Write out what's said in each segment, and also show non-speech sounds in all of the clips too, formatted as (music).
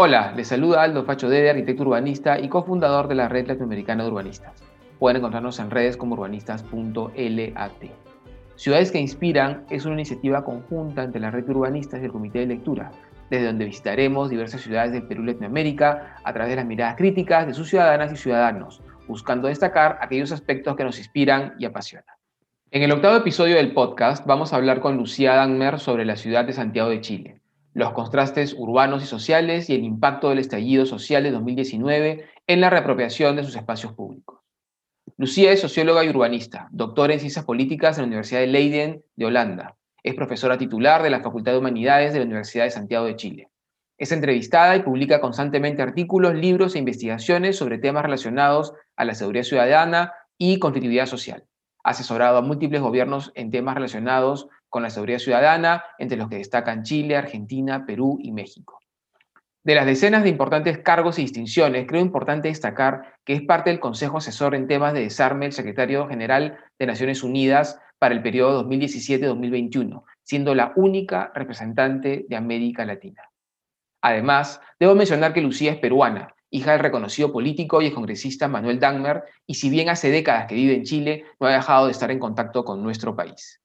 Hola, les saluda Aldo Facho Dede, arquitecto urbanista y cofundador de la Red Latinoamericana de Urbanistas. Pueden encontrarnos en redes como urbanistas.lat. Ciudades que Inspiran es una iniciativa conjunta entre la Red de Urbanistas y el Comité de Lectura, desde donde visitaremos diversas ciudades del Perú y Latinoamérica a través de las miradas críticas de sus ciudadanas y ciudadanos, buscando destacar aquellos aspectos que nos inspiran y apasionan. En el octavo episodio del podcast vamos a hablar con Lucía Dangmer sobre la ciudad de Santiago de Chile los contrastes urbanos y sociales y el impacto del estallido social de 2019 en la reapropiación de sus espacios públicos. Lucía es socióloga y urbanista, doctora en ciencias políticas en la Universidad de Leiden de Holanda. Es profesora titular de la Facultad de Humanidades de la Universidad de Santiago de Chile. Es entrevistada y publica constantemente artículos, libros e investigaciones sobre temas relacionados a la seguridad ciudadana y conflictividad social. Ha asesorado a múltiples gobiernos en temas relacionados con la seguridad ciudadana, entre los que destacan Chile, Argentina, Perú y México. De las decenas de importantes cargos y distinciones, creo importante destacar que es parte del Consejo Asesor en temas de desarme el secretario general de Naciones Unidas para el periodo 2017-2021, siendo la única representante de América Latina. Además, debo mencionar que Lucía es peruana, hija del reconocido político y congresista Manuel Dangmer, y si bien hace décadas que vive en Chile, no ha dejado de estar en contacto con nuestro país.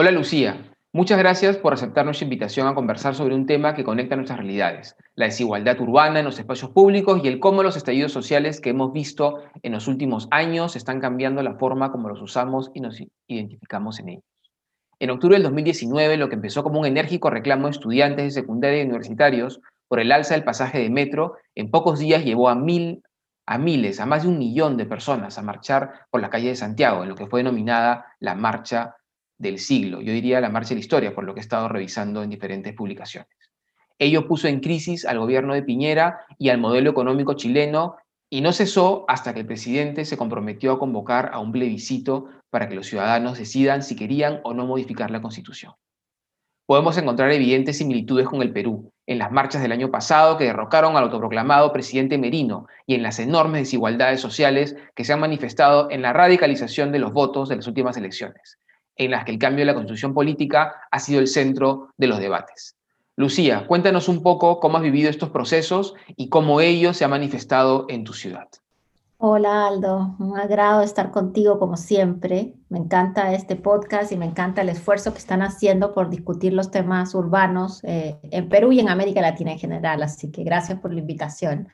Hola Lucía, muchas gracias por aceptar nuestra invitación a conversar sobre un tema que conecta nuestras realidades, la desigualdad urbana en los espacios públicos y el cómo los estallidos sociales que hemos visto en los últimos años están cambiando la forma como los usamos y nos identificamos en ellos. En octubre del 2019, lo que empezó como un enérgico reclamo de estudiantes de secundaria y universitarios por el alza del pasaje de metro, en pocos días llevó a mil a miles, a más de un millón de personas a marchar por la calle de Santiago, en lo que fue denominada la Marcha del siglo, yo diría la marcha de la historia, por lo que he estado revisando en diferentes publicaciones. Ello puso en crisis al gobierno de Piñera y al modelo económico chileno y no cesó hasta que el presidente se comprometió a convocar a un plebiscito para que los ciudadanos decidan si querían o no modificar la constitución. Podemos encontrar evidentes similitudes con el Perú, en las marchas del año pasado que derrocaron al autoproclamado presidente Merino y en las enormes desigualdades sociales que se han manifestado en la radicalización de los votos de las últimas elecciones en las que el cambio de la constitución política ha sido el centro de los debates. Lucía, cuéntanos un poco cómo has vivido estos procesos y cómo ello se ha manifestado en tu ciudad. Hola Aldo, un agrado estar contigo como siempre. Me encanta este podcast y me encanta el esfuerzo que están haciendo por discutir los temas urbanos eh, en Perú y en América Latina en general. Así que gracias por la invitación.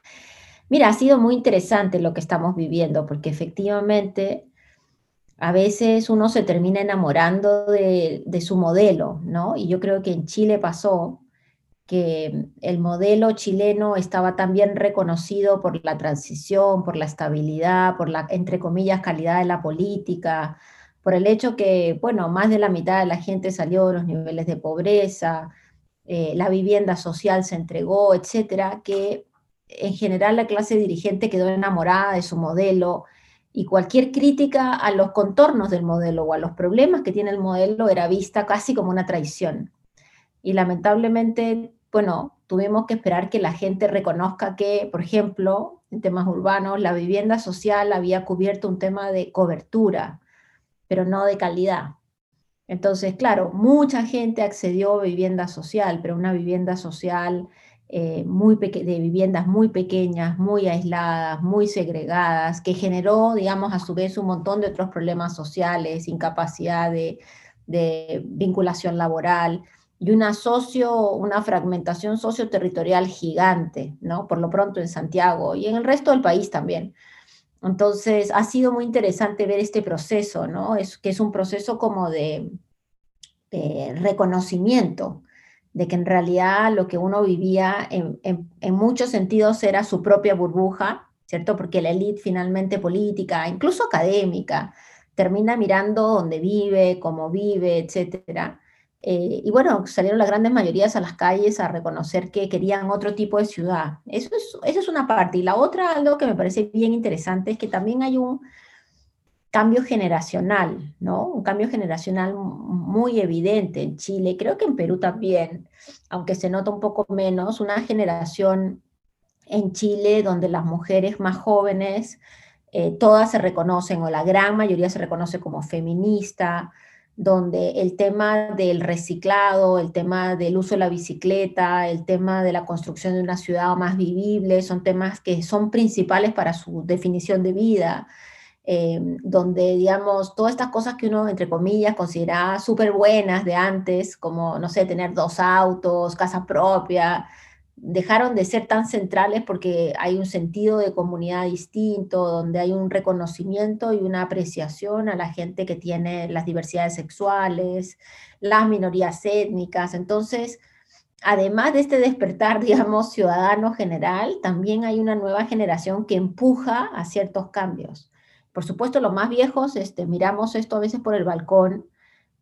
Mira, ha sido muy interesante lo que estamos viviendo porque efectivamente a veces uno se termina enamorando de, su modelo, ¿no? Y yo creo que en Chile pasó que el modelo chileno estaba también reconocido por la transición, por la estabilidad, por la, entre comillas, calidad de la política, por el hecho que, bueno, más de la mitad de la gente salió de los niveles de pobreza, eh, la vivienda social se entregó, etcétera, que en general la clase dirigente quedó enamorada de su modelo, y cualquier crítica a los contornos del modelo o a los problemas que tiene el modelo era vista casi como una traición. Y lamentablemente, bueno, tuvimos que esperar que la gente reconozca que, por ejemplo, en temas urbanos, la vivienda social había cubierto un tema de cobertura, pero no de calidad. Entonces, claro, mucha gente accedió a vivienda social, pero una vivienda social eh, muy de viviendas muy pequeñas, muy aisladas, muy segregadas, que generó, digamos, a su vez un montón de otros problemas sociales, incapacidad de, vinculación laboral y una, socio, una fragmentación socioterritorial gigante, ¿no? Por lo pronto en Santiago y en el resto del país también. Entonces, ha sido muy interesante ver este proceso, ¿no? Es, que es un proceso como de, de reconocimiento de que en realidad lo que uno vivía en, muchos sentidos era su propia burbuja, ¿cierto? Porque la élite finalmente política, incluso académica, termina mirando dónde vive, cómo vive, etcétera. Eh, y bueno, salieron las grandes mayorías a las calles a reconocer que querían otro tipo de ciudad. Eso es, eso es una parte. Y la otra, algo que me parece bien interesante, es que también hay un, cambio generacional, ¿no? Un cambio generacional muy evidente en Chile, creo que en Perú también, aunque se nota un poco menos, una generación en Chile donde las mujeres más jóvenes, eh, todas se reconocen, o la gran mayoría se reconoce como feminista, donde el tema del reciclado, el tema del uso de la bicicleta, el tema de la construcción de una ciudad más vivible, son temas que son principales para su definición de vida. Eh, donde, digamos, todas estas cosas que uno, entre comillas, consideraba súper buenas de antes, como, no sé, tener dos autos, casa propia, dejaron de ser tan centrales porque hay un sentido de comunidad distinto, donde hay un reconocimiento y una apreciación a la gente que tiene las diversidades sexuales, las minorías étnicas. Entonces, además de este despertar, (laughs) digamos, ciudadano general, también hay una nueva generación que empuja a ciertos cambios. Por supuesto, los más viejos este, miramos esto a veces por el balcón,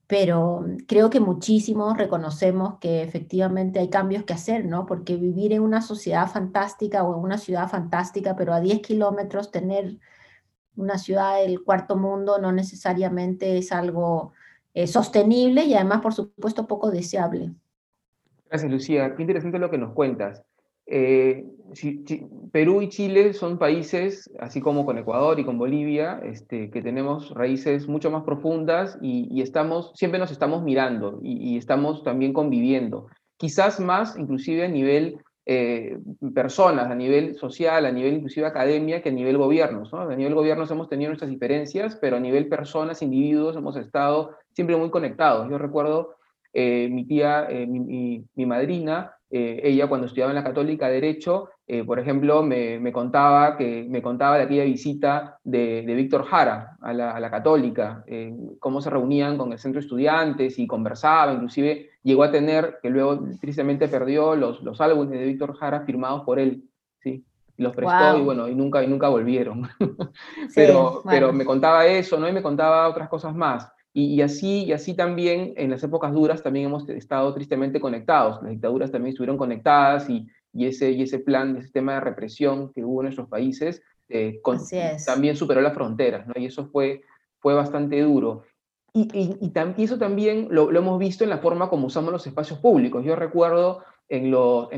pero creo que muchísimos reconocemos que efectivamente hay cambios que hacer, ¿no? Porque vivir en una sociedad fantástica o en una ciudad fantástica, pero a 10 kilómetros tener una ciudad del cuarto mundo no necesariamente es algo eh, sostenible y además, por supuesto, poco deseable. Gracias, Lucía. Qué interesante lo que nos cuentas. Eh, Perú y Chile son países, así como con Ecuador y con Bolivia, este, que tenemos raíces mucho más profundas y, estamos, siempre nos estamos mirando y, estamos también conviviendo. Quizás más, inclusive a nivel eh, personas, a nivel social, a nivel inclusive academia, que a nivel gobiernos. A nivel gobiernos hemos tenido nuestras diferencias, pero a nivel personas, individuos, hemos estado siempre muy conectados. Yo recuerdo eh, mi tía, mi, mi madrina, eh, ella cuando estudiaba en la Católica Derecho, eh, por ejemplo, me, contaba que, me contaba de aquella visita de, Víctor Jara a la, Católica, eh, cómo se reunían con el centro de estudiantes y conversaba, inclusive llegó a tener, que luego tristemente perdió, los, los álbumes de Víctor Jara firmados por él, ¿sí? los prestó y bueno, y nunca, y nunca volvieron. (laughs) pero, pero me contaba eso, ¿no? Y me contaba otras cosas más. Y, así, y así también en las épocas duras también hemos estado tristemente conectados. Las dictaduras también estuvieron conectadas y, y ese, y ese plan, ese tema de represión que hubo en nuestros países eh, también superó las fronteras, ¿no? Y eso fue, fue bastante duro. Y, y, eso también lo, lo, hemos visto en la forma como usamos los espacios públicos. Yo recuerdo en, en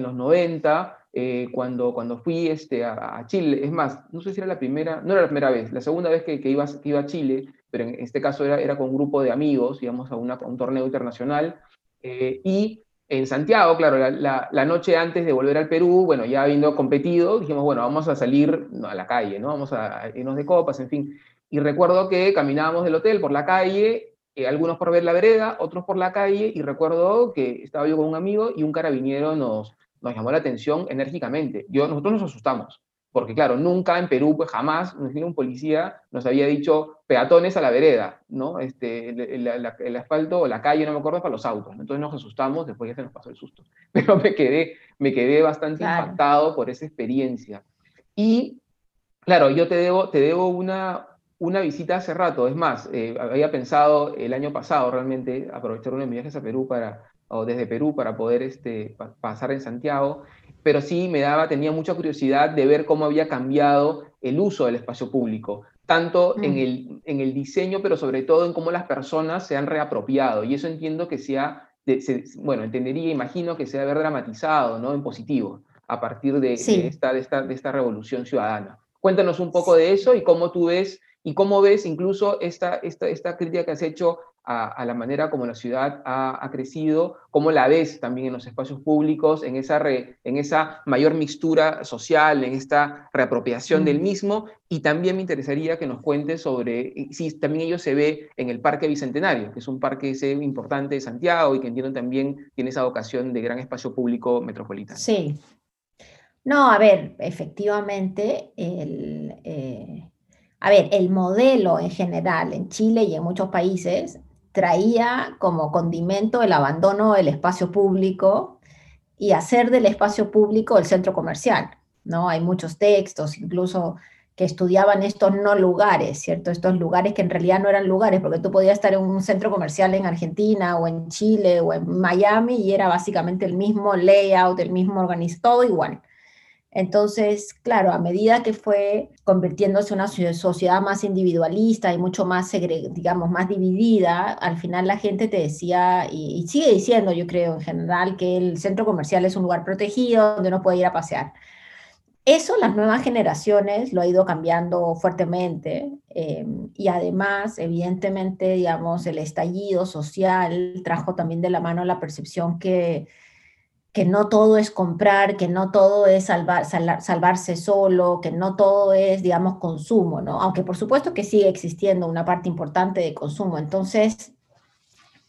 los 90, eh, cuando, cuando fui este, a, Chile, es más, no sé si era la primera, no era la primera vez, la segunda vez que, que, iba, que iba a Chile, pero en este caso era, era con un grupo de amigos, íbamos a, una, un torneo internacional, eh, y en Santiago, claro, la, la, noche antes de volver al Perú, bueno, ya habiendo competido, dijimos, bueno, vamos a salir a la calle, ¿no? Vamos a irnos de copas, en fin. Y recuerdo que caminábamos del hotel por la calle, eh, algunos por ver la vereda, otros por la calle, y recuerdo que estaba yo con un amigo y un carabinero nos, nos llamó la atención enérgicamente. Yo, nosotros nos asustamos, porque claro, nunca en Perú, pues jamás, un policía nos había dicho peatones a la vereda, ¿no? Este, el, asfalto o la calle, no me acuerdo, para los autos. Entonces nos asustamos, después ya se nos pasó el susto. (laughs) Pero me quedé, me quedé bastante impactado por esa experiencia. Y claro, yo te debo, te debo una, una visita hace rato. Es más, eh, había pensado el año pasado realmente aprovechar uno de mis viajes a Perú para, o desde Perú para poder este, pasar en Santiago pero sí me daba, tenía mucha curiosidad de ver cómo había cambiado el uso del espacio público, tanto en, mm. el, en el diseño, pero sobre todo en cómo las personas se han reapropiado. Y eso entiendo que sea, bueno, entendería, imagino que se debe haber dramatizado, ¿no? En positivo, a partir de, esta, de, esta, de esta revolución ciudadana. Cuéntanos un poco de eso y cómo tú ves ¿Y cómo ves incluso esta, esta, esta crítica que has hecho a, la manera como la ciudad ha, crecido? ¿Cómo la ves también en los espacios públicos, en esa, en esa mayor mixtura social, en esta reapropiación del mismo? Y también me interesaría que nos cuentes sobre si también ello se ve en el Parque Bicentenario, que es un parque importante de Santiago y que entiendo también tiene esa vocación de gran espacio público metropolitano. Sí. No, a ver, efectivamente, el... Eh, a ver, el modelo en general en Chile y en muchos países traía como condimento el abandono del espacio público y hacer del espacio público el centro comercial, ¿no? Hay muchos textos, incluso que estudiaban estos no lugares, ¿cierto? Estos lugares que en realidad no eran lugares, porque tú podías estar en un centro comercial en Argentina o en Chile o en Miami y era básicamente el mismo layout, el mismo organizado, todo igual. Entonces, claro, a medida que fue convirtiéndose en una sociedad más individualista y mucho más, digamos, más dividida, al final la gente te decía, y, sigue diciendo, yo creo, en general, que el centro comercial es un lugar protegido donde uno puede ir a pasear. Eso las nuevas generaciones lo ha ido cambiando fuertemente eh, y además, evidentemente, digamos, el estallido social trajo también de la mano la percepción que, que no todo es comprar, que no todo es salvar, salvarse solo, que no todo es, digamos, consumo, ¿no? Aunque por supuesto que sigue existiendo una parte importante de consumo. Entonces,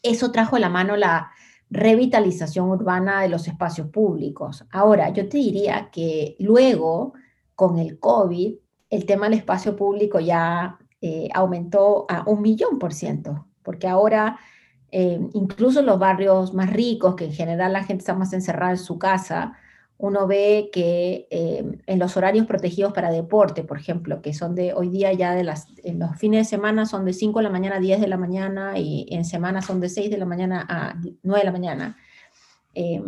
eso trajo a la mano la, revitalización urbana de los espacios públicos. Ahora, yo te diría que luego, con el COVID, el tema del espacio público ya eh, aumentó a un millón por ciento, porque ahora eh, incluso los barrios más ricos, que en general la gente está más encerrada en su casa, uno ve que eh, en los horarios protegidos para deporte, por ejemplo, que son de hoy día ya de las, en los fines de semana son de 5 de la mañana a 10 de la mañana y en semana son de 6 de la mañana a 9 de la mañana. Eh,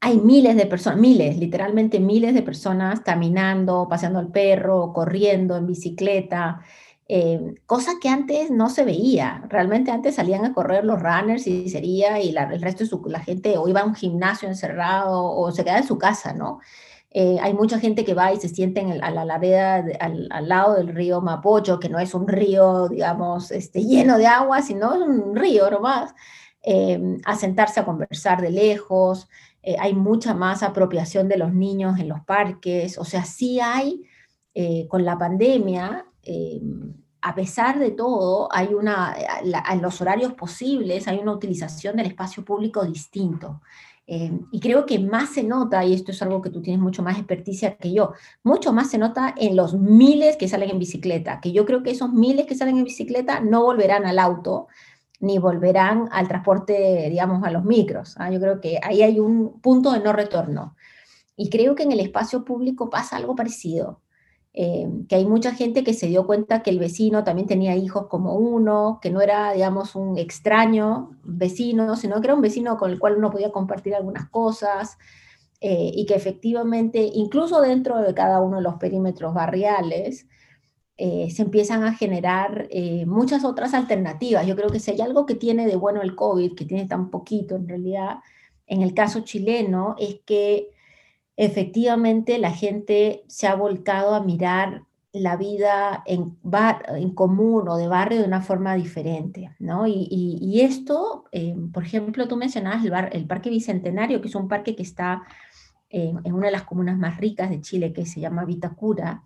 hay miles de personas, miles, literalmente miles de personas caminando, paseando al perro, corriendo en bicicleta, eh, cosa que antes no se veía. Realmente antes salían a correr los runners y sería, y el resto de la gente o iba a un gimnasio encerrado o se quedaba en su casa, ¿no? Eh, hay mucha gente que va y se siente en la ladera, al, lado del río Mapocho, que no es un río, digamos, este, (laughs) lleno de agua, sino un río nomás, eh, a sentarse a conversar de lejos. hay mucha más apropiación de los niños en los parques. O sea, sí hay, con la pandemia, Em, a pesar de todo, hay una, en los horarios posibles, hay una utilización del espacio público distinto. Em, y creo que más se nota, y esto es algo que tú tienes mucho más experticia que yo, mucho más se nota en los miles que salen en bicicleta, que yo creo que esos miles que salen en bicicleta no volverán al auto, ni volverán al transporte, digamos, a los micros. ¿ah? Yo creo que ahí hay un punto de no retorno. Y creo que en el espacio público pasa algo parecido. Eh, que hay mucha gente que se dio cuenta que el vecino también tenía hijos como uno, que no era, digamos, un extraño vecino, sino que era un vecino con el cual uno podía compartir algunas cosas eh, y que efectivamente, incluso dentro de cada uno de los perímetros barriales, eh, se empiezan a generar muchas otras alternativas. Yo creo que si hay algo que tiene de bueno el COVID, que tiene tan poquito en realidad, en el caso chileno, es que efectivamente la gente se ha volcado a mirar la vida en, en común o de barrio de una forma diferente, ¿no? Y, esto, eh, por ejemplo, tú mencionabas el, el, Parque Bicentenario, que es un parque que está en, una de las comunas más ricas de Chile, que se llama Vitacura.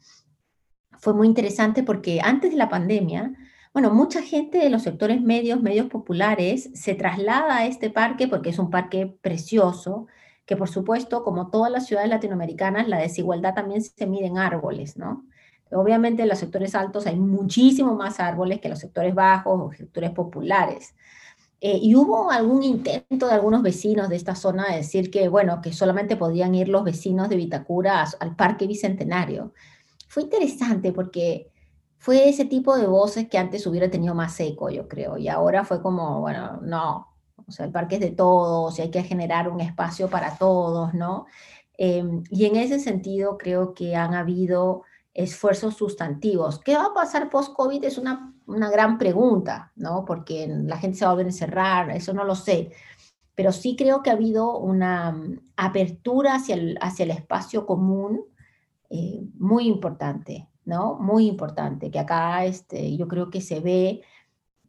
Fue muy interesante porque antes de la pandemia, bueno, mucha gente de los sectores medios, medios populares, se traslada a este parque porque es un parque precioso, que por supuesto, como todas las ciudades latinoamericanas, la desigualdad también se mide en árboles, ¿no? Obviamente en los sectores altos hay muchísimo más árboles que en los sectores bajos o sectores populares. Eh, y hubo algún intento de algunos vecinos de esta zona de decir que, bueno, que solamente podían ir los vecinos de Vitacura al Parque Bicentenario. Fue interesante porque fue ese tipo de voces que antes hubiera tenido más eco, yo creo, y ahora fue como, bueno, no, o sea, el parque es de todos y hay que generar un espacio para todos, ¿no? Em, y en ese sentido creo que han habido esfuerzos sustantivos. ¿Qué va a pasar post-COVID? Es una, una gran pregunta, ¿no? Porque la gente se va a volver a encerrar, eso no lo sé. Pero sí creo que ha habido una mm, apertura hacia el, hacia el espacio común eh, muy importante, ¿no? Muy importante, que acá este, yo creo que se ve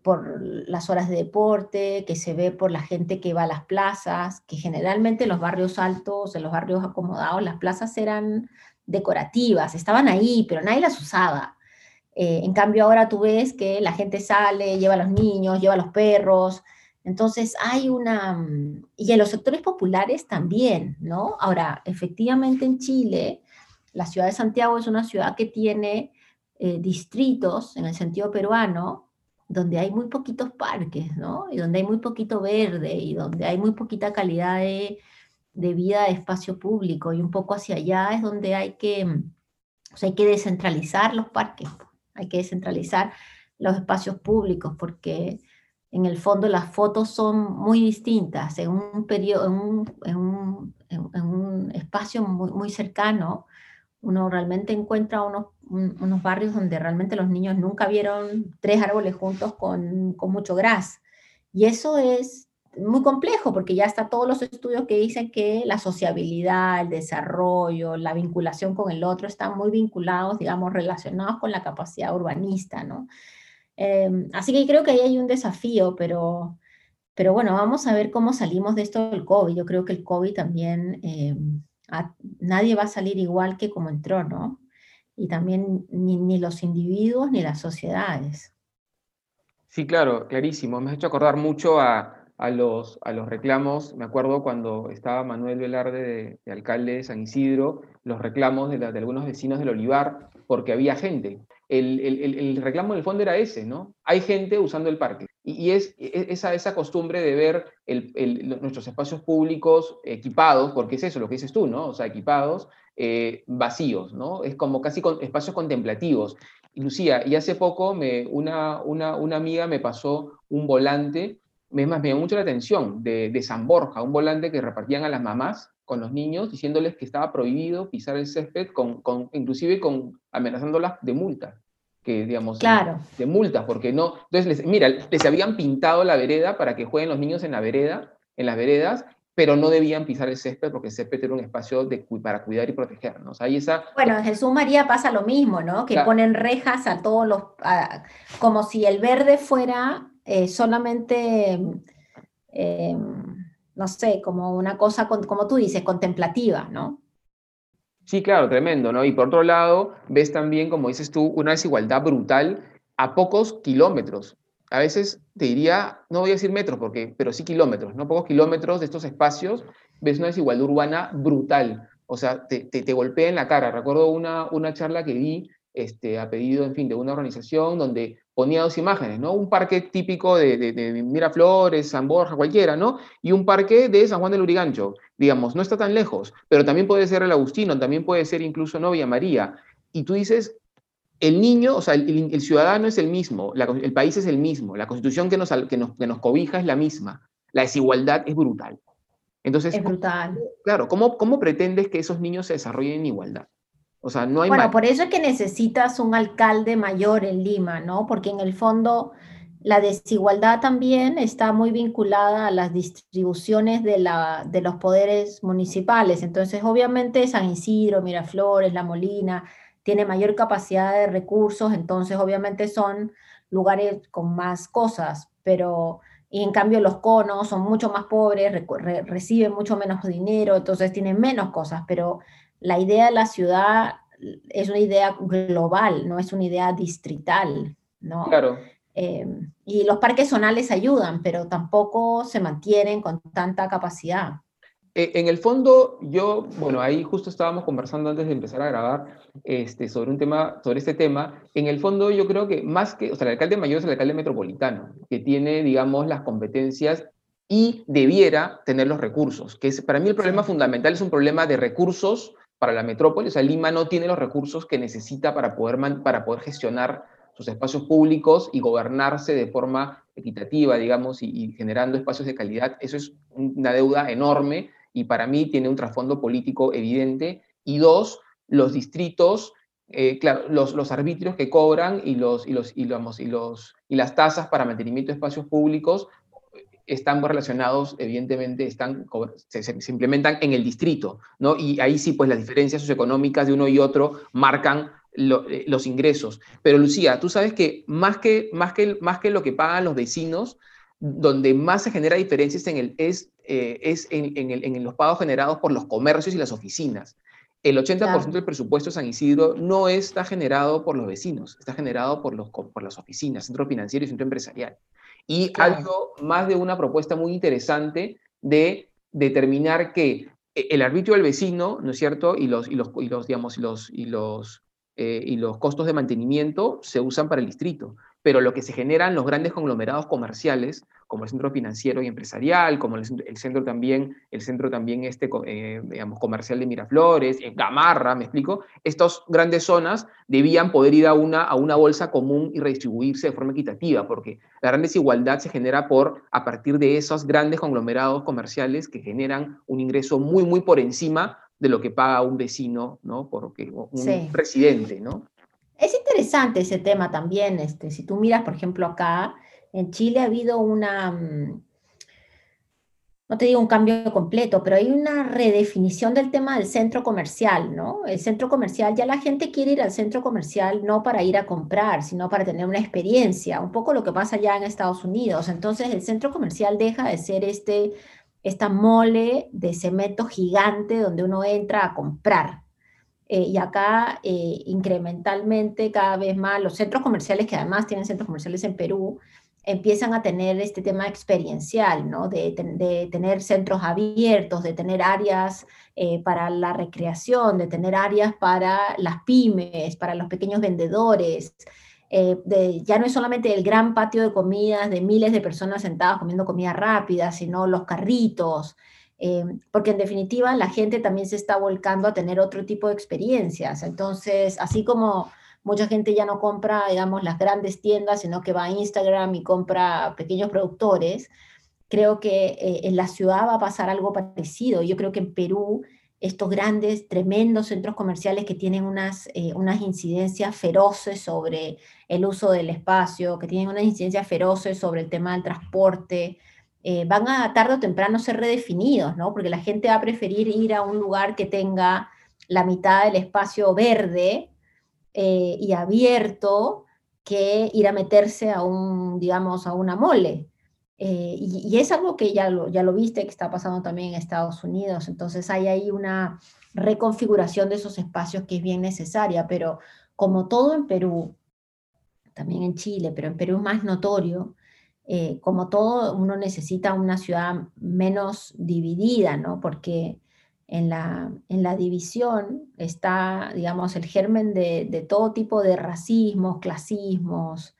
por las horas de deporte, que se ve por la gente que va a las plazas, que generalmente en los barrios altos, en los barrios acomodados, las plazas eran decorativas, estaban ahí, pero nadie las usaba. Eh, en cambio ahora tú ves que la gente sale, lleva a los niños, lleva a los perros, entonces hay una, y en los sectores populares también, ¿no? Ahora, efectivamente en Chile, la ciudad de Santiago es una ciudad que tiene eh, distritos, en el sentido peruano, donde hay muy poquitos parques, ¿no? Y donde hay muy poquito verde y donde hay muy poquita calidad de, vida de espacio público y un poco hacia allá es donde hay que, o sea, hay que descentralizar los parques, hay que descentralizar los espacios públicos porque en el fondo las fotos son muy distintas en un periodo, en un, en un, en un espacio muy, muy cercano uno realmente encuentra unos, unos barrios donde realmente los niños nunca vieron tres árboles juntos con, con mucho gras. Y eso es muy complejo porque ya está todos los estudios que dicen que la sociabilidad, el desarrollo, la vinculación con el otro están muy vinculados, digamos, relacionados con la capacidad urbanista, ¿no? Em, así que creo que ahí hay un desafío, pero, pero bueno, vamos a ver cómo salimos de esto del COVID. Yo creo que el COVID también, nadie va a salir igual que como entró, ¿no? Y también ni, los individuos ni las sociedades. Sí, claro, clarísimo. Me has hecho acordar mucho a, los, a los reclamos, me acuerdo cuando estaba Manuel Velarde de, alcalde de San Isidro, los reclamos de, de, algunos vecinos del Olivar, porque había gente. El, el, el, reclamo en el fondo era ese, ¿no? Hay gente usando el parque. Y, es, e, esa, esa costumbre de ver nuestros espacios públicos equipados, porque es eso lo que dices tú, ¿no? O sea, equipados, eh, vacíos, ¿no? Es como casi con, espacios contemplativos. Lucía, y hace poco me, una, una, una amiga me pasó un volante me, me llamó mucho la atención, de, de, San Borja, un volante que repartían a las mamás con los niños, diciéndoles que estaba prohibido pisar el césped, con, con, inclusive con, amenazándolas de multa, que digamos, claro. de multas, porque no, entonces, les, mira, les habían pintado la vereda para que jueguen los niños en la vereda, en las veredas, pero no debían pisar el césped porque el césped era un espacio de, para cuidar y protegernos. Ahí esa, bueno, en Jesús María pasa lo mismo, ¿no? Que claro. ponen rejas a todos los, a, como si el verde fuera eh, solamente, eh, no sé, como una cosa, como tú dices, contemplativa, ¿no? Sí, claro, tremendo, ¿no? Y por otro lado, ves también, como dices tú, una desigualdad brutal a pocos kilómetros. A veces te diría, no voy a decir metros, porque, pero sí kilómetros, ¿no? Pocos kilómetros de estos espacios, ves una desigualdad urbana brutal. O sea, te, te, golpea en la cara. Recuerdo una, una charla que vi este, a pedido, en fin, de una organización donde ponía dos imágenes, ¿no? Un parque típico de, de, de, Miraflores, San Borja, cualquiera, ¿no? Y un parque de San Juan del Urigancho, digamos, no está tan lejos, pero también puede ser el Agustino, también puede ser incluso Novia María. Y tú dices, el niño, o sea, el, el ciudadano es el mismo, la, el país es el mismo, la constitución que nos, que, nos, que nos cobija es la misma, la desigualdad es brutal. Entonces, es brutal. ¿cómo, claro, ¿cómo, ¿cómo pretendes que esos niños se desarrollen en igualdad? O sea, no hay bueno, por eso es que necesitas un alcalde mayor en Lima, ¿no? Porque en el fondo la desigualdad también está muy vinculada a las distribuciones de, la, de los poderes municipales. Entonces, obviamente, San Isidro, Miraflores, La Molina, tiene mayor capacidad de recursos, entonces obviamente son lugares con más cosas, pero y en cambio los conos son mucho más pobres, re, re, reciben mucho menos dinero, entonces tienen menos cosas, pero la idea de la ciudad es una idea global, no es una idea distrital, ¿no? Claro. Eh, y los parques zonales ayudan, pero tampoco se mantienen con tanta capacidad. Eh, en el fondo, yo, bueno, ahí justo estábamos conversando antes de empezar a grabar este, sobre un tema, sobre este tema. En el fondo, yo creo que más que, o sea, el alcalde mayor es el alcalde metropolitano, que tiene, digamos, las competencias y debiera tener los recursos, que es, para mí el problema fundamental es un problema de recursos para la metrópoli. O sea, Lima no tiene los recursos que necesita para poder, para poder gestionar sus espacios públicos y gobernarse de forma equitativa, digamos, y, generando espacios de calidad. Eso es una deuda enorme y para mí tiene un trasfondo político evidente. Y dos, los distritos, eh, claro, los, los arbitrios que cobran y, los, y, los, y, y, los, y las tasas para mantenimiento de espacios públicos están relacionados, evidentemente, están, se, se, implementan en el distrito, ¿no? Y ahí sí, pues las diferencias socioeconómicas de uno y otro marcan lo, eh, los ingresos. Pero Lucía, tú sabes que más, que más que más que lo que pagan los vecinos, donde más se genera diferencias en el, es, eh, es en, en, el, en, los pagos generados por los comercios y las oficinas. El 80% claro. del presupuesto de San Isidro no está generado por los vecinos, está generado por, los, por las oficinas, centro financiero y centro empresarial. Y claro. más de una propuesta muy interesante de determinar que e, el arbitrio del vecino, ¿no es cierto? Y los, y los, y los digamos, y los, y los, eh, y los costos de mantenimiento se usan para el distrito. Pero lo que se generan los grandes conglomerados comerciales como el centro financiero y empresarial, como el, el centro también, el centro también este, eh, digamos, comercial de Miraflores, en Gamarra, me explico, estas grandes zonas debían poder ir a una, a una bolsa común y redistribuirse de forma equitativa, porque la gran desigualdad se genera por, a partir de esos grandes conglomerados comerciales que generan un ingreso muy, muy por encima de lo que paga un vecino, ¿no? Porque un sí. residente, ¿no? Es interesante ese tema también, este, si tú miras, por ejemplo, acá, en Chile ha habido una, mm, no te digo un cambio completo, pero hay una redefinición del tema del centro comercial, ¿no? El centro comercial, ya la gente quiere ir al centro comercial no para ir a comprar, sino para tener una experiencia, un poco lo que pasa ya en Estados Unidos. Entonces, el centro comercial deja de ser este, esta mole de cemento gigante donde uno entra a comprar. Eh, y acá, eh, incrementalmente, cada vez más, los centros comerciales, que además tienen centros comerciales en Perú, empiezan a tener este tema experiencial, ¿no? De, tener centros abiertos, de tener áreas eh, para la recreación, de tener áreas para las pymes, para los pequeños vendedores. Eh, ya no es solamente el gran patio de comidas de miles de personas sentadas comiendo comida rápida, sino los carritos, eh, porque en definitiva la gente también se está volcando a tener otro tipo de experiencias. Entonces, así como Mucha gente ya no compra, digamos, las grandes tiendas, sino que va a Instagram y compra pequeños productores. Creo que eh, en la ciudad va a pasar algo parecido. Yo creo que en Perú estos grandes, tremendos centros comerciales que tienen unas, eh, unas incidencias feroces sobre el uso del espacio, que tienen unas incidencias feroces sobre el tema del transporte, eh, van a tarde o temprano ser redefinidos, ¿no? Porque la gente va a preferir ir a un lugar que tenga la mitad del espacio verde eh, y abierto que ir a meterse a un, digamos, a una mole. Eh, y, es algo que ya lo, ya lo viste que está pasando también en Estados Unidos. Entonces hay ahí una reconfiguración de esos espacios que es bien necesaria, pero como todo en Perú, también en Chile, pero en Perú es más notorio, eh, como todo uno necesita una ciudad menos dividida, ¿no? Porque en la, en la división está, digamos, el germen de, todo tipo de racismos, clasismos,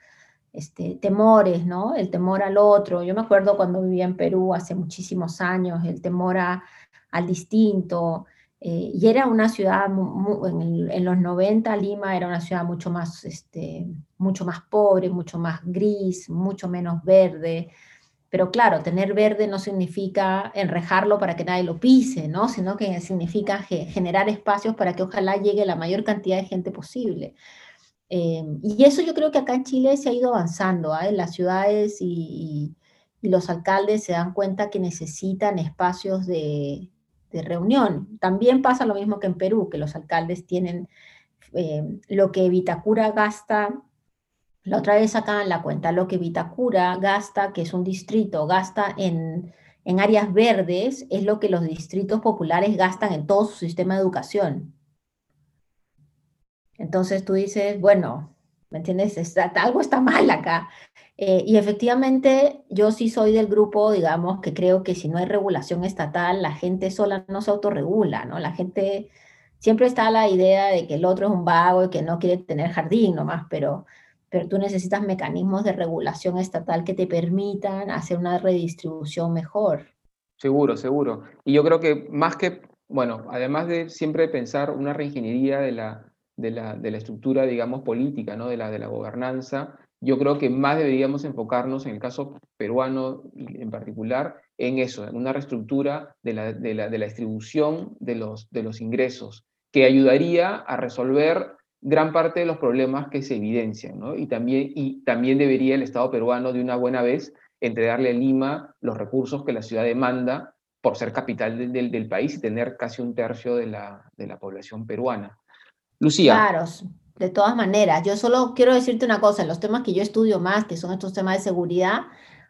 este, temores, ¿no? El temor al otro. Yo me acuerdo cuando vivía en Perú hace muchísimos años, el temor al distinto. Eh, y era una ciudad, en, los 90 Lima era una ciudad mucho más, este, mucho más pobre, mucho más gris, mucho menos verde. Pero claro, tener verde no significa enrejarlo para que nadie lo pise, ¿no? Sino que significa generar espacios para que ojalá llegue la mayor cantidad de gente posible. Eh, y eso yo creo que acá en Chile se ha ido avanzando. ¿ah? Las ciudades y, los alcaldes se dan cuenta que necesitan espacios de, reunión. También pasa lo mismo que en Perú, que los alcaldes tienen eh, lo que Vitacura gasta la otra vez sacaban la cuenta, lo que Vitacura gasta, que es un distrito, gasta en, áreas verdes, es lo que los distritos populares gastan en todo su sistema de educación. Entonces tú dices, bueno, ¿me entiendes? algo está mal acá. Eh, y efectivamente, yo sí soy del grupo, digamos, que creo que si no hay regulación estatal, la gente sola no se autorregula, ¿no? La gente, siempre está la idea de que el otro es un vago y que no quiere tener jardín nomás, pero pero tú necesitas mecanismos de regulación estatal que te permitan hacer una redistribución mejor. Seguro, seguro. Y yo creo que más que, bueno, además de siempre pensar una reingeniería de la, de la, de la estructura, digamos, política, ¿no? de, la, de la gobernanza, yo creo que más deberíamos enfocarnos, en el caso peruano en particular, en eso, en una reestructura de la, de la, de la distribución de los, de los ingresos, que ayudaría a resolver gran parte de los problemas que se evidencian, ¿no? Y también, y también debería el Estado peruano de una buena vez entregarle a Lima los recursos que la ciudad demanda por ser capital del, país y tener casi un tercio de la, de la población peruana. Lucía. Claro, de todas maneras. Yo solo quiero decirte una cosa, en los temas que yo estudio más, que son estos temas de seguridad,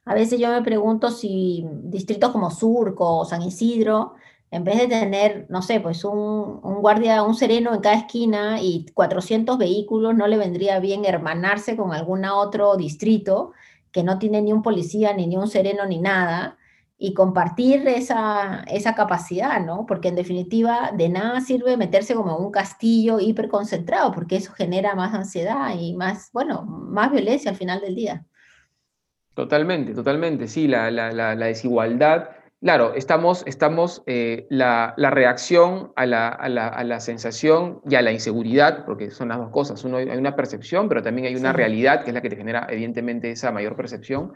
a veces yo me pregunto si distritos como Surco o San Isidro en vez de tener, no sé, pues un, guardia, un sereno en cada esquina y 400 vehículos, no le vendría bien hermanarse con algún otro distrito que no tiene ni un policía, ni, ni un sereno, ni nada, y compartir esa, esa capacidad, ¿no? Porque en definitiva de nada sirve meterse como un castillo hiperconcentrado, porque eso genera más ansiedad y más, bueno, más violencia al final del día. Totalmente, totalmente, sí, la, la desigualdad Claro, estamos, estamos eh, la, reacción a la, sensación y a la inseguridad, porque son las dos cosas. Uno, hay una percepción, pero también hay una realidad, que es la que te genera, evidentemente, esa mayor percepción.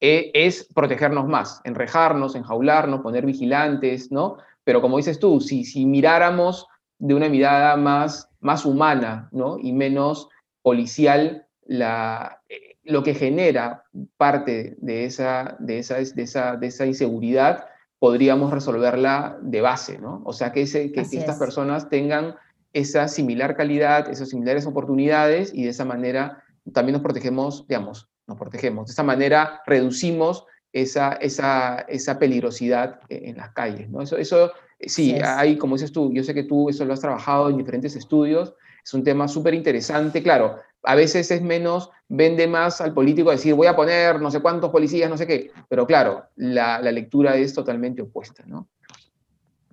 Eh, es protegernos más, enrejarnos, enjaularnos, poner vigilantes, ¿no? Pero como dices tú, si, si miráramos de una mirada más, más humana, ¿no? Y menos policial, la, lo que genera parte de esa, de esa, de esa, de esa inseguridad podríamos resolverla de base, ¿no? O sea, que, ese, que, estas personas tengan esa similar calidad, esas similares oportunidades y de esa manera también nos protegemos, digamos, nos protegemos. De esa manera reducimos esa, esa, esa peligrosidad en las calles, ¿no? Eso, eso sí, hay, como dices tú, yo sé que tú eso lo has trabajado en diferentes estudios, es un tema súper interesante, claro, a veces es menos, vende más al político decir voy a poner no sé cuántos policías, no sé qué, pero claro, la, lectura es totalmente opuesta, ¿no?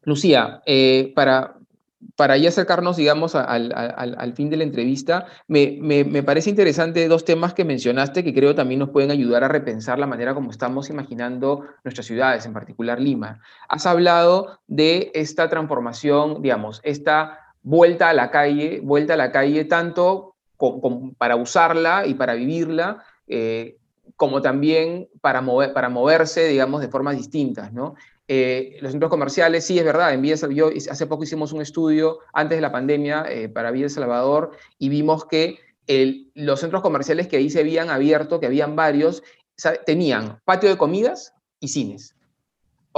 Lucía, eh, para, para ya acercarnos, digamos, al, fin de la entrevista, me, me, parece interesante dos temas que mencionaste que creo también nos pueden ayudar a repensar la manera como estamos imaginando nuestras ciudades, en particular Lima. Has hablado de esta transformación, digamos, esta vuelta a la calle, vuelta a la calle tanto para usarla y para vivirla, eh, como también para, mover, para moverse, digamos, de formas distintas, ¿no? Eh, los centros comerciales, sí, es verdad, en Villa yo hace poco hicimos un estudio antes de la pandemia eh, para Villa El Salvador y vimos que los centros comerciales que ahí se habían abierto, que habían varios, tenían patio de comidas y cines.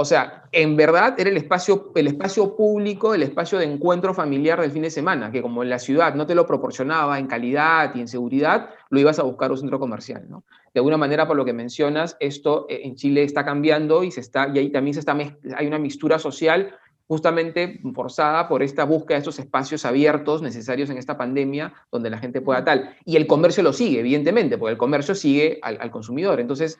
O sea, en verdad era el espacio, el espacio público, el espacio de encuentro familiar del fin de semana, que como en la ciudad no te lo proporcionaba en calidad y en seguridad, lo ibas a buscar un centro comercial, ¿no? De alguna manera, por lo que mencionas, esto eh, en Chile está cambiando y, se está, y ahí también se está, hay una mixtura social justamente forzada por esta búsqueda de estos espacios abiertos necesarios en esta pandemia, donde la gente pueda tal. Y el comercio lo sigue, evidentemente, porque el comercio sigue al, consumidor. Entonces,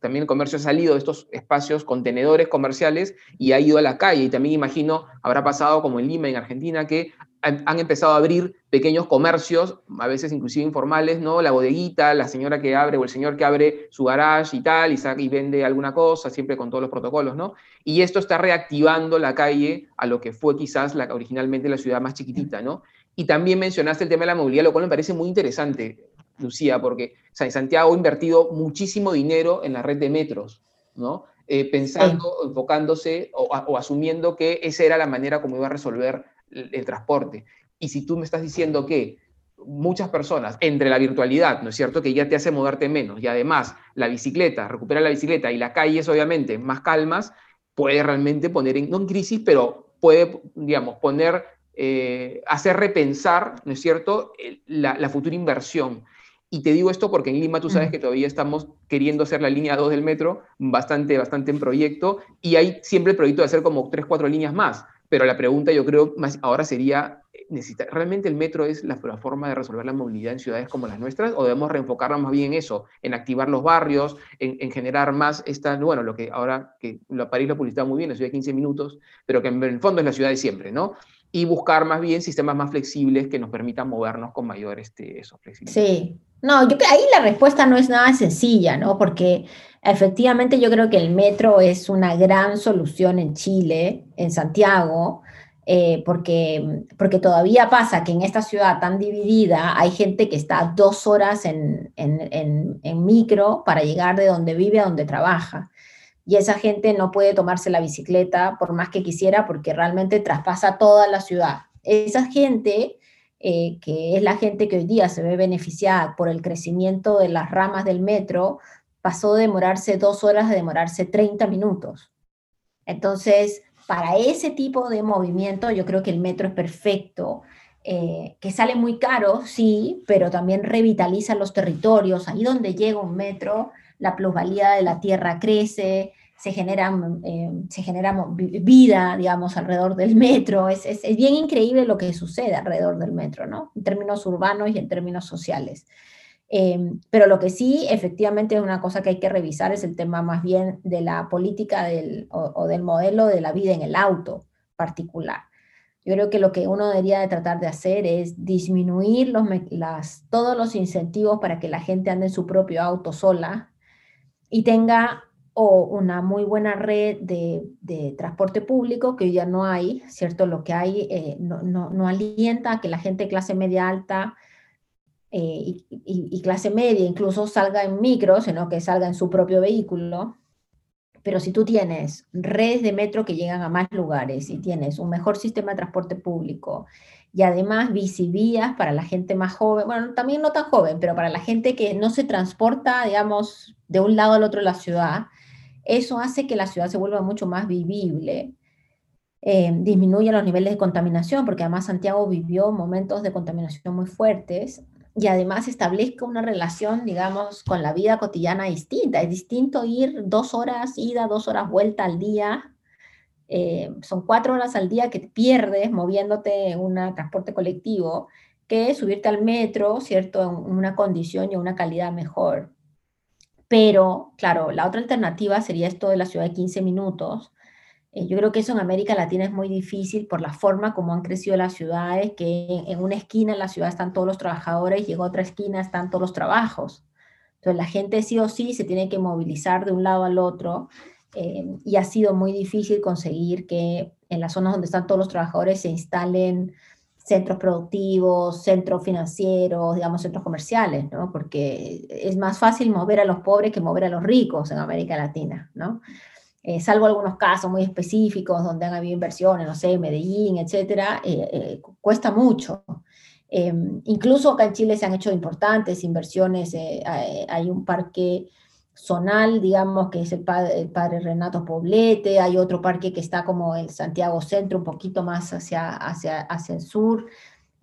también el comercio ha salido de estos espacios, contenedores comerciales, y ha ido a la calle. Y también imagino, habrá pasado como en Lima, en Argentina, que han, empezado a abrir pequeños comercios, a veces inclusive informales, ¿no? La bodeguita, la señora que abre o el señor que abre su garage y tal, y, y vende alguna cosa, siempre con todos los protocolos, ¿no? Y esto está reactivando la calle a lo que fue quizás la, originalmente la ciudad más chiquitita, ¿no? Y también mencionaste el tema de la movilidad, lo cual me parece muy interesante, Lucía, porque Santiago ha invertido muchísimo dinero en la red de metros, ¿no? Eh, pensando, enfocándose o, o, asumiendo que esa era la manera como iba a resolver el, transporte. Y si tú me estás diciendo que muchas personas, entre la virtualidad, ¿no es cierto?, que ya te hace moverte menos, y además la bicicleta, recupera la bicicleta y la calle es obviamente más calmas, puede realmente poner en, no en crisis, pero puede, digamos, poner, eh, hacer repensar, ¿no es cierto?, la, futura inversión. Y te digo esto porque en Lima tú sabes que todavía estamos queriendo hacer la línea 2 del metro, bastante, bastante en proyecto, y hay siempre el proyecto de hacer como 3, 4 líneas más. Pero la pregunta yo creo más ahora sería, ¿necesita, ¿realmente el metro es la, forma de resolver la movilidad en ciudades como las nuestras? ¿O debemos reenfocarnos más bien en eso, en activar los barrios, en, generar más esta, bueno, lo que ahora, que París lo publicita muy bien, la ciudad de 15 minutos, pero que en el fondo es la ciudad de siempre, ¿no? Y buscar más bien sistemas más flexibles que nos permitan movernos con mayor este, flexibilidad. Sí, no, yo ahí la respuesta no es nada sencilla, ¿no? Porque efectivamente yo creo que el metro es una gran solución en Chile, en Santiago, eh, porque, porque todavía pasa que en esta ciudad tan dividida hay gente que está dos horas en, en micro para llegar de donde vive a donde trabaja. Y esa gente no puede tomarse la bicicleta por más que quisiera porque realmente traspasa toda la ciudad. Esa gente eh, que es la gente que hoy día se ve beneficiada por el crecimiento de las ramas del metro, pasó de demorarse dos horas a demorarse 30 minutos. Entonces, para ese tipo de movimiento, yo creo que el metro es perfecto. Eh, que sale muy caro, sí, pero también revitaliza los territorios. Ahí donde llega un metro, la plusvalía de la tierra crece, se genera, eh, se genera vida, digamos, alrededor del metro. Es, es, bien increíble lo que sucede alrededor del metro, ¿no? En términos urbanos y en términos sociales. Eh, pero lo que sí, efectivamente, es una cosa que hay que revisar es el tema más bien de la política del, o, del modelo de la vida en el auto particular. Yo creo que lo que uno debería de tratar de hacer es disminuir los, las, todos los incentivos para que la gente ande en su propio auto sola y tenga o una muy buena red de, transporte público, que ya no hay, ¿cierto? Lo que hay eh, no, alienta a que la gente clase media alta eh, y, clase media incluso salga en micro, sino que salga en su propio vehículo. Pero si tú tienes redes de metro que llegan a más lugares y tienes un mejor sistema de transporte público y además bicivías para la gente más joven, bueno, también no tan joven, pero para la gente que no se transporta, digamos, de un lado al otro de la ciudad, eso hace que la ciudad se vuelva mucho más vivible. Eh, disminuye los niveles de contaminación, porque además Santiago vivió momentos de contaminación muy fuertes y además establezca una relación, digamos, con la vida cotidiana distinta. Es distinto ir dos horas ida, dos horas vuelta al día. Eh, son cuatro horas al día que pierdes moviéndote en un transporte colectivo que subirte al metro, ¿cierto? En una condición y una calidad mejor. Pero, claro, la otra alternativa sería esto de la ciudad de 15 minutos. Eh, yo creo que eso en América Latina es muy difícil por la forma como han crecido las ciudades, que en, una esquina en la ciudad están todos los trabajadores y en otra esquina están todos los trabajos. Entonces la gente sí o sí se tiene que movilizar de un lado al otro eh, y ha sido muy difícil conseguir que en las zonas donde están todos los trabajadores se instalen centros productivos, centros financieros, digamos, centros comerciales, ¿no? Porque es más fácil mover a los pobres que mover a los ricos en América Latina, ¿no? Eh, salvo algunos casos muy específicos donde han habido inversiones, no sé, Medellín, etcétera, eh, eh, cuesta mucho. Em, incluso acá en Chile se han hecho importantes inversiones, hay un parque zonal, digamos, que es el padre, Renato Poblete, hay otro parque que está como el Santiago Centro, un poquito más hacia, hacia, hacia el sur,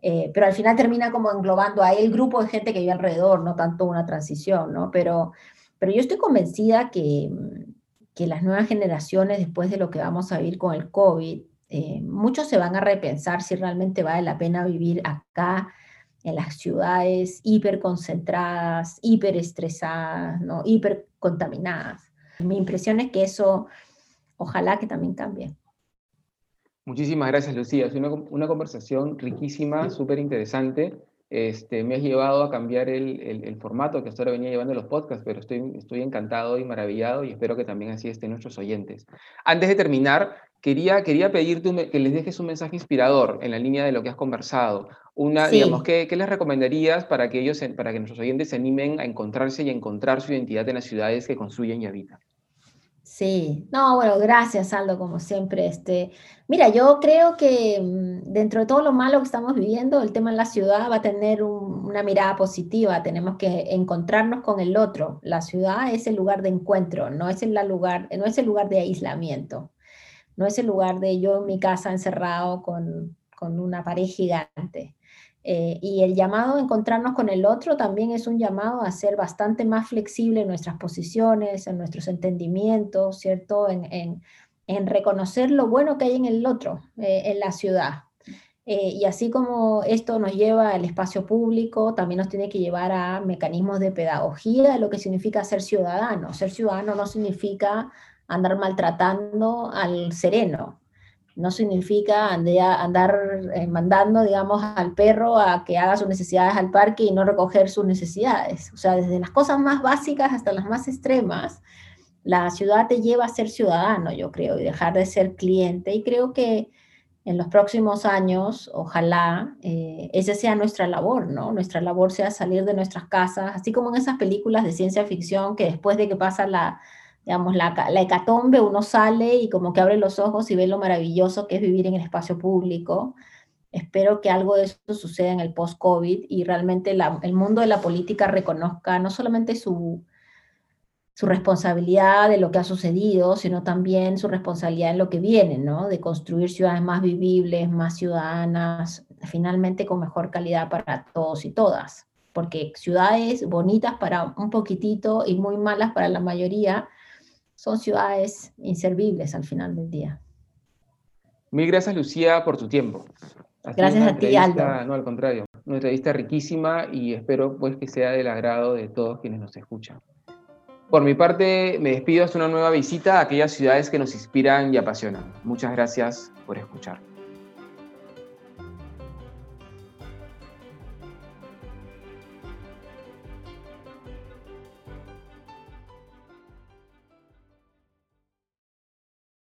eh, pero al final termina como englobando a el grupo de gente que vive alrededor, no tanto una transición, ¿no? Pero, pero yo estoy convencida que, que las nuevas generaciones, después de lo que vamos a vivir con el COVID, eh, muchos se van a repensar si realmente vale la pena vivir acá en las ciudades hiperconcentradas, hiperestresadas, ¿no? Hipercontaminadas. Mi impresión es que eso, ojalá que también cambie. Muchísimas gracias, Lucía. Es una, una conversación riquísima, súper interesante. Este, me has llevado a cambiar el, el, formato que hasta ahora venía llevando los podcasts, pero estoy, estoy encantado y maravillado y espero que también así estén nuestros oyentes. Antes de terminar, quería, quería pedirte que les dejes un mensaje inspirador en la línea de lo que has conversado. Una, digamos, ¿qué, ¿qué, les recomendarías para que, ellos, para que nuestros oyentes se animen a encontrarse y a encontrar su identidad en las ciudades que construyen y habitan? Sí, no, bueno, gracias Aldo, como siempre. Este, mira, yo creo que mm, dentro de todo lo malo que estamos viviendo, el tema en la ciudad va a tener una mirada positiva. Tenemos que encontrarnos con el otro. La ciudad es el lugar de encuentro, no es el lugar, no es el lugar de aislamiento, no es el lugar de yo en mi casa encerrado con, con una pared gigante. Eh, y el llamado a encontrarnos con el otro también es un llamado a ser bastante más flexible en nuestras posiciones, en nuestros entendimientos, ¿cierto? En, en, reconocer lo bueno que hay en el otro, eh, en la ciudad. Eh, y así como esto nos lleva al espacio público, también nos tiene que llevar a mecanismos de pedagogía de lo que significa ser ciudadano. Ser ciudadano no significa andar maltratando al sereno, no significa andar eh, mandando, digamos, al perro a que haga sus necesidades al parque y no recoger sus necesidades. O sea, desde las cosas más básicas hasta las más extremas, la ciudad te lleva a ser ciudadano, yo creo, y dejar de ser cliente. Y creo que en los próximos años, ojalá, eh, esa sea nuestra labor, ¿no? Nuestra labor sea salir de nuestras casas, así como en esas películas de ciencia ficción que después de que pasa la digamos, la, la, hecatombe, uno sale y como que abre los ojos y ve lo maravilloso que es vivir en el espacio público. Espero que algo de eso suceda en el post-COVID y realmente el mundo de la política reconozca no solamente su, su responsabilidad de lo que ha sucedido, sino también su responsabilidad en lo que viene, ¿no? De construir ciudades más vivibles, más ciudadanas, finalmente con mejor calidad para todos y todas. Porque ciudades bonitas para un poquitito y muy malas para la mayoría son ciudades inservibles al final del día. Mil gracias, Lucía, por tu tiempo. gracias a ti, Aldo. No, al contrario, una entrevista riquísima y espero pues que sea del agrado de todos quienes nos escuchan. Por mi parte, me despido hasta una nueva visita a aquellas ciudades que nos inspiran y apasionan. Muchas gracias por escuchar.